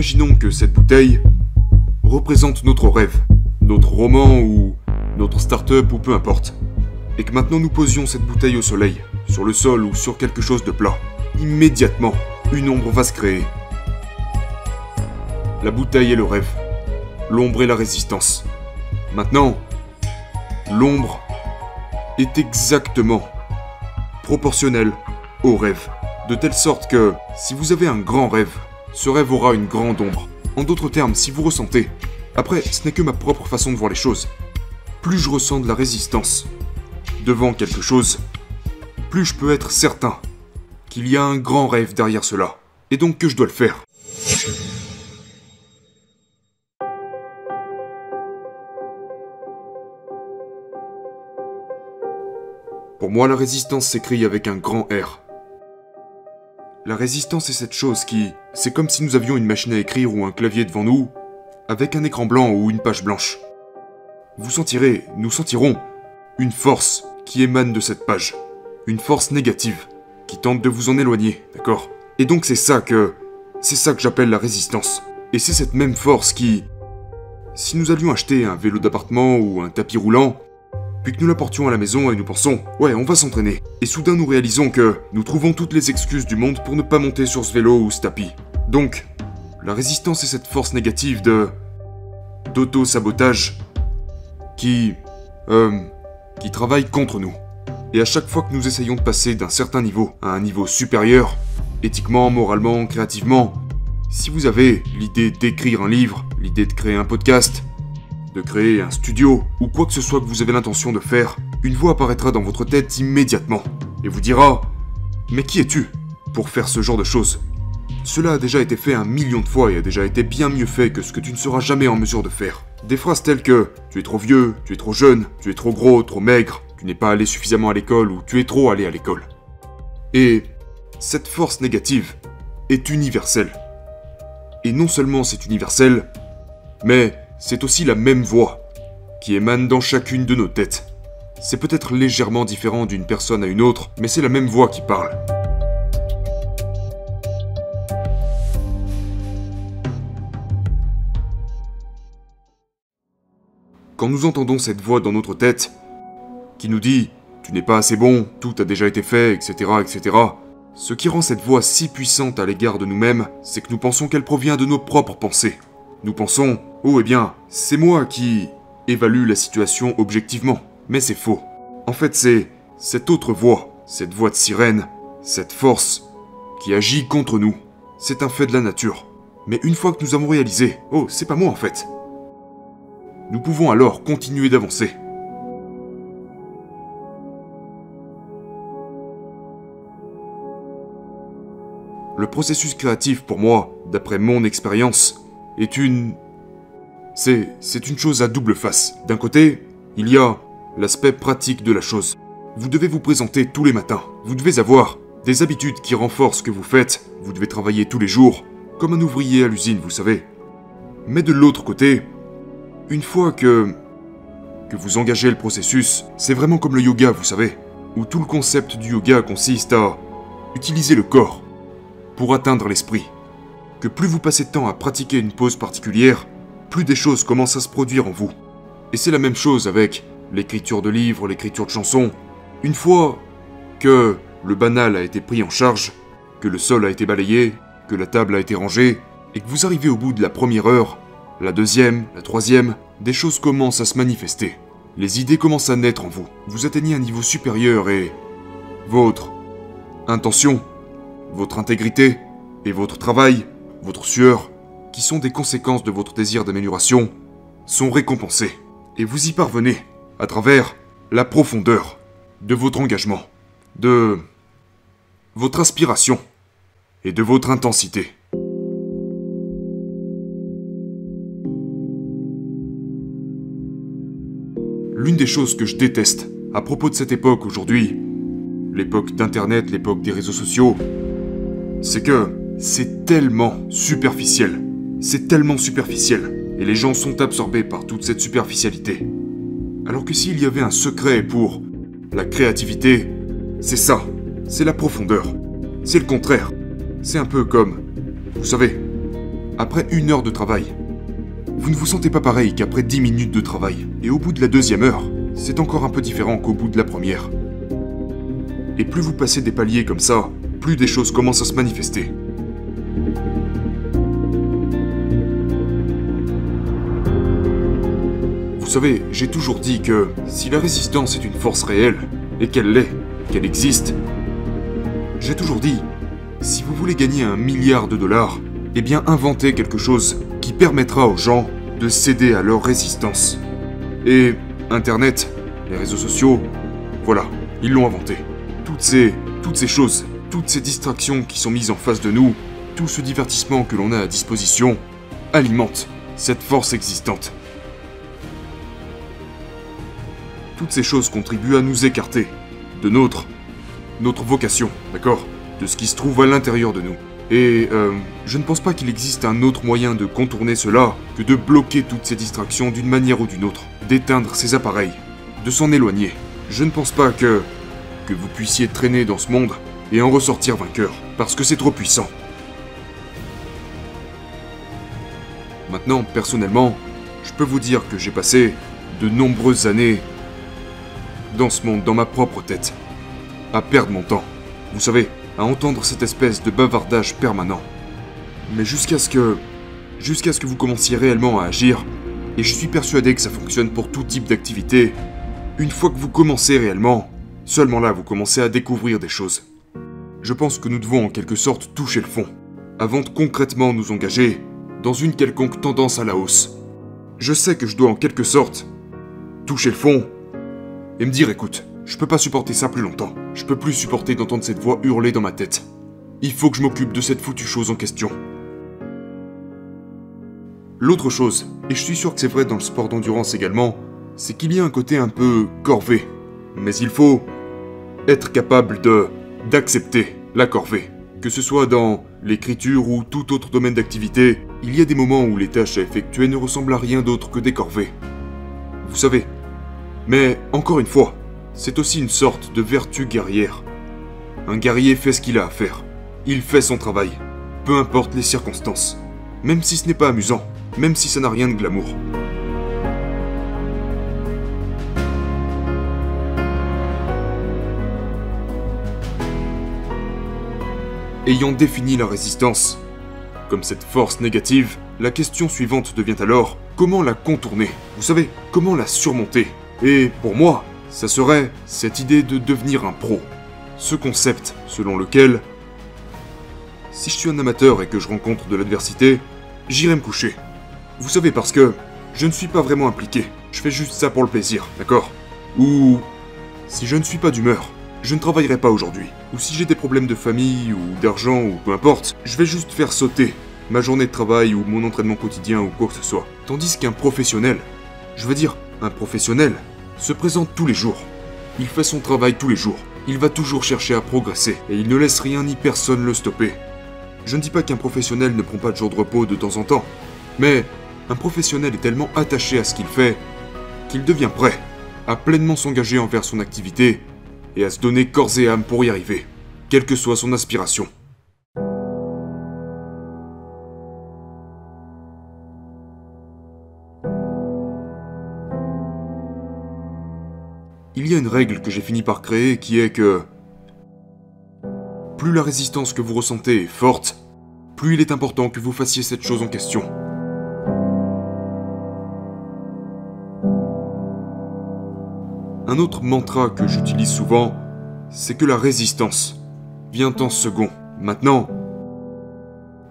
Imaginons que cette bouteille représente notre rêve, notre roman ou notre start-up ou peu importe. Et que maintenant nous posions cette bouteille au soleil, sur le sol ou sur quelque chose de plat. Immédiatement, une ombre va se créer. La bouteille est le rêve. L'ombre est la résistance. Maintenant, l'ombre est exactement proportionnelle au rêve. De telle sorte que, si vous avez un grand rêve, ce rêve aura une grande ombre. En d'autres termes, si vous ressentez, après, ce n'est que ma propre façon de voir les choses, plus je ressens de la résistance devant quelque chose, plus je peux être certain qu'il y a un grand rêve derrière cela, et donc que je dois le faire? Pour moi, la résistance s'écrit avec un grand R. La résistance est cette chose qui, c'est comme si nous avions une machine à écrire ou un clavier devant nous, avec un écran blanc ou une page blanche. Vous sentirez, nous sentirons, une force qui émane de cette page. Une force négative, qui tente de vous en éloigner, d'accord? Et donc c'est ça que... C'est ça que j'appelle la résistance. Et c'est cette même force qui... Si nous allions acheter un vélo d'appartement ou un tapis roulant, puis que nous l'apportions à la maison et nous pensons, ouais, on va s'entraîner. Et soudain nous réalisons que nous trouvons toutes les excuses du monde pour ne pas monter sur ce vélo ou ce tapis. Donc, la résistance est cette force négative de... d'auto-sabotage qui... euh... qui travaille contre nous. Et à chaque fois que nous essayons de passer d'un certain niveau à un niveau supérieur, éthiquement, moralement, créativement, si vous avez l'idée d'écrire un livre, l'idée de créer un podcast, de créer un studio, ou quoi que ce soit que vous avez l'intention de faire, une voix apparaîtra dans votre tête immédiatement et vous dira Mais qui es-tu pour faire ce genre de choses? Cela a déjà été fait un million de fois et a déjà été bien mieux fait que ce que tu ne seras jamais en mesure de faire. Des phrases telles que Tu es trop vieux, tu es trop jeune, tu es trop gros, trop maigre, tu n'es pas allé suffisamment à l'école ou tu es trop allé à l'école. Et cette force négative est universelle. Et non seulement c'est universel, mais c'est aussi la même voix qui émane dans chacune de nos têtes. C'est peut-être légèrement différent d'une personne à une autre, mais c'est la même voix qui parle. Quand nous entendons cette voix dans notre tête, qui nous dit Tu n'es pas assez bon, tout a déjà été fait, etc., etc., ce qui rend cette voix si puissante à l'égard de nous-mêmes, c'est que nous pensons qu'elle provient de nos propres pensées. Nous pensons Oh eh bien, c'est moi qui évalue la situation objectivement. Mais c'est faux. En fait, c'est cette autre voix, cette voix de sirène, cette force qui agit contre nous. C'est un fait de la nature. Mais une fois que nous avons réalisé, oh, c'est pas moi en fait, nous pouvons alors continuer d'avancer. Le processus créatif pour moi, d'après mon expérience, est une... C'est... c'est une chose à double face. D'un côté, il y a l'aspect pratique de la chose. Vous devez vous présenter tous les matins. Vous devez avoir des habitudes qui renforcent ce que vous faites. Vous devez travailler tous les jours, comme un ouvrier à l'usine, vous savez. Mais de l'autre côté, une fois que... que vous engagez le processus, c'est vraiment comme le yoga, vous savez, où tout le concept du yoga consiste à utiliser le corps pour atteindre l'esprit. Que plus vous passez de temps à pratiquer une pose particulière, plus des choses commencent à se produire en vous. Et c'est la même chose avec l'écriture de livres, l'écriture de chansons. Une fois que le banal a été pris en charge, que le sol a été balayé, que la table a été rangée, et que vous arrivez au bout de la première heure, la deuxième, la troisième, des choses commencent à se manifester. Les idées commencent à naître en vous. Vous atteignez un niveau supérieur et... Votre intention, votre intégrité et votre travail, votre sueur, qui sont des conséquences de votre désir d'amélioration, sont récompensés. Et vous y parvenez à travers la profondeur de votre engagement, de votre aspiration et de votre intensité. L'une des choses que je déteste à propos de cette époque aujourd'hui, l'époque d'Internet, l'époque des réseaux sociaux, c'est que c'est tellement superficiel. C'est tellement superficiel. Et les gens sont absorbés par toute cette superficialité. Alors que s'il y avait un secret pour la créativité, c'est ça. C'est la profondeur. C'est le contraire. C'est un peu comme, vous savez, après une heure de travail. Vous ne vous sentez pas pareil qu'après 10 minutes de travail. Et au bout de la deuxième heure, c'est encore un peu différent qu'au bout de la première. Et plus vous passez des paliers comme ça, plus des choses commencent à se manifester. Savez, j'ai toujours dit que si la résistance est une force réelle, et qu'elle l'est, qu'elle existe, j'ai toujours dit, si vous voulez gagner un milliard de dollars, eh bien inventez quelque chose qui permettra aux gens de céder à leur résistance. Et Internet, les réseaux sociaux, voilà, ils l'ont inventé. Toutes ces, toutes ces choses, toutes ces distractions qui sont mises en face de nous, tout ce divertissement que l'on a à disposition, alimentent cette force existante. Toutes ces choses contribuent à nous écarter de notre, notre vocation, d'accord? De ce qui se trouve à l'intérieur de nous. Et euh, je ne pense pas qu'il existe un autre moyen de contourner cela que de bloquer toutes ces distractions d'une manière ou d'une autre, d'éteindre ces appareils, de s'en éloigner. Je ne pense pas que que vous puissiez traîner dans ce monde et en ressortir vainqueur, parce que c'est trop puissant. Maintenant, personnellement, je peux vous dire que j'ai passé de nombreuses années dans ce monde, dans ma propre tête, à perdre mon temps. Vous savez, à entendre cette espèce de bavardage permanent. Mais jusqu'à ce que... Jusqu'à ce que vous commenciez réellement à agir, et je suis persuadé que ça fonctionne pour tout type d'activité, une fois que vous commencez réellement, seulement là vous commencez à découvrir des choses. Je pense que nous devons en quelque sorte toucher le fond, avant de concrètement nous engager dans une quelconque tendance à la hausse. Je sais que je dois en quelque sorte toucher le fond et me dire écoute, je peux pas supporter ça plus longtemps. Je peux plus supporter d'entendre cette voix hurler dans ma tête. Il faut que je m'occupe de cette foutue chose en question. L'autre chose, et je suis sûr que c'est vrai dans le sport d'endurance également, c'est qu'il y a un côté un peu corvé. Mais il faut être capable de d'accepter la corvée. Que ce soit dans l'écriture ou tout autre domaine d'activité, il y a des moments où les tâches à effectuer ne ressemblent à rien d'autre que des corvées. Vous savez. Mais encore une fois, c'est aussi une sorte de vertu guerrière. Un guerrier fait ce qu'il a à faire. Il fait son travail, peu importe les circonstances. Même si ce n'est pas amusant, même si ça n'a rien de glamour. Ayant défini la résistance comme cette force négative, la question suivante devient alors comment la contourner? Vous savez, comment la surmonter? Et pour moi, ça serait cette idée de devenir un pro. Ce concept selon lequel, si je suis un amateur et que je rencontre de l'adversité, j'irai me coucher. Vous savez, parce que je ne suis pas vraiment impliqué. Je fais juste ça pour le plaisir, d'accord? Ou si je ne suis pas d'humeur, je ne travaillerai pas aujourd'hui. Ou si j'ai des problèmes de famille ou d'argent ou peu importe, je vais juste faire sauter ma journée de travail ou mon entraînement quotidien ou quoi que ce soit. Tandis qu'un professionnel, je veux dire, un professionnel, se présente tous les jours. Il fait son travail tous les jours. Il va toujours chercher à progresser et il ne laisse rien ni personne le stopper. Je ne dis pas qu'un professionnel ne prend pas de jour de repos de temps en temps, mais un professionnel est tellement attaché à ce qu'il fait qu'il devient prêt à pleinement s'engager envers son activité et à se donner corps et âme pour y arriver, quelle que soit son aspiration. Il y a une règle que j'ai fini par créer qui est que plus la résistance que vous ressentez est forte, plus il est important que vous fassiez cette chose en question. Un autre mantra que j'utilise souvent, c'est que la résistance vient en second. Maintenant,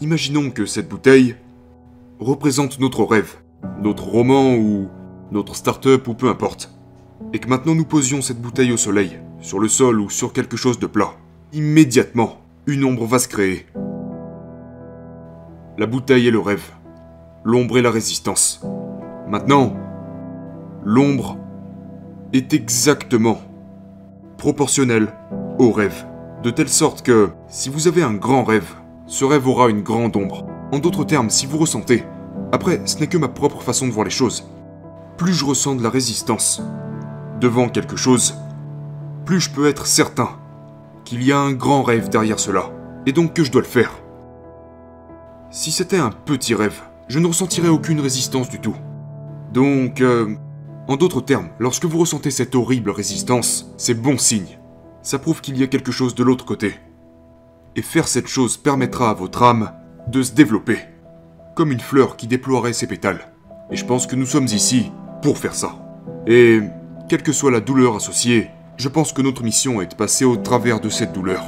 imaginons que cette bouteille représente notre rêve, notre roman ou notre start-up ou peu importe. Et que maintenant nous posions cette bouteille au soleil, sur le sol ou sur quelque chose de plat. Immédiatement, une ombre va se créer. La bouteille est le rêve. L'ombre est la résistance. Maintenant, l'ombre est exactement proportionnel au rêve. De telle sorte que, si vous avez un grand rêve, ce rêve aura une grande ombre. En d'autres termes, si vous ressentez, après, ce n'est que ma propre façon de voir les choses, plus je ressens de la résistance devant quelque chose, plus je peux être certain qu'il y a un grand rêve derrière cela, et donc que je dois le faire? Si c'était un petit rêve, je ne ressentirais aucune résistance du tout. Donc, euh, en d'autres termes, lorsque vous ressentez cette horrible résistance, c'est bon signe. Ça prouve qu'il y a quelque chose de l'autre côté. Et faire cette chose permettra à votre âme de se développer, comme une fleur qui déploierait ses pétales. Et je pense que nous sommes ici pour faire ça. Et, quelle que soit la douleur associée, je pense que notre mission est de passer au travers de cette douleur.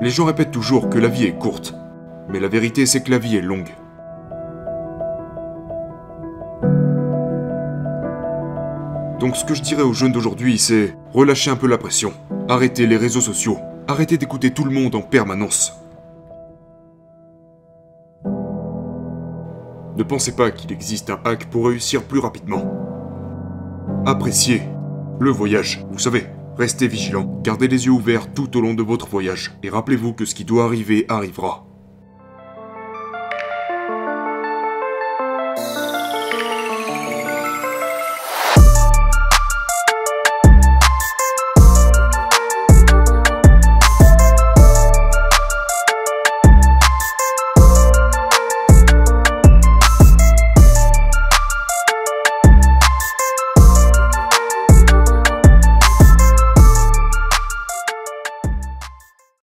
Les gens répètent toujours que la vie est courte, mais la vérité c'est que la vie est longue. Ce que je dirais aux jeunes d'aujourd'hui, c'est relâchez un peu la pression, arrêtez les réseaux sociaux, arrêtez d'écouter tout le monde en permanence. Ne pensez pas qu'il existe un hack pour réussir plus rapidement. Appréciez le voyage, vous savez, restez vigilant, gardez les yeux ouverts tout au long de votre voyage, et rappelez-vous que ce qui doit arriver arrivera.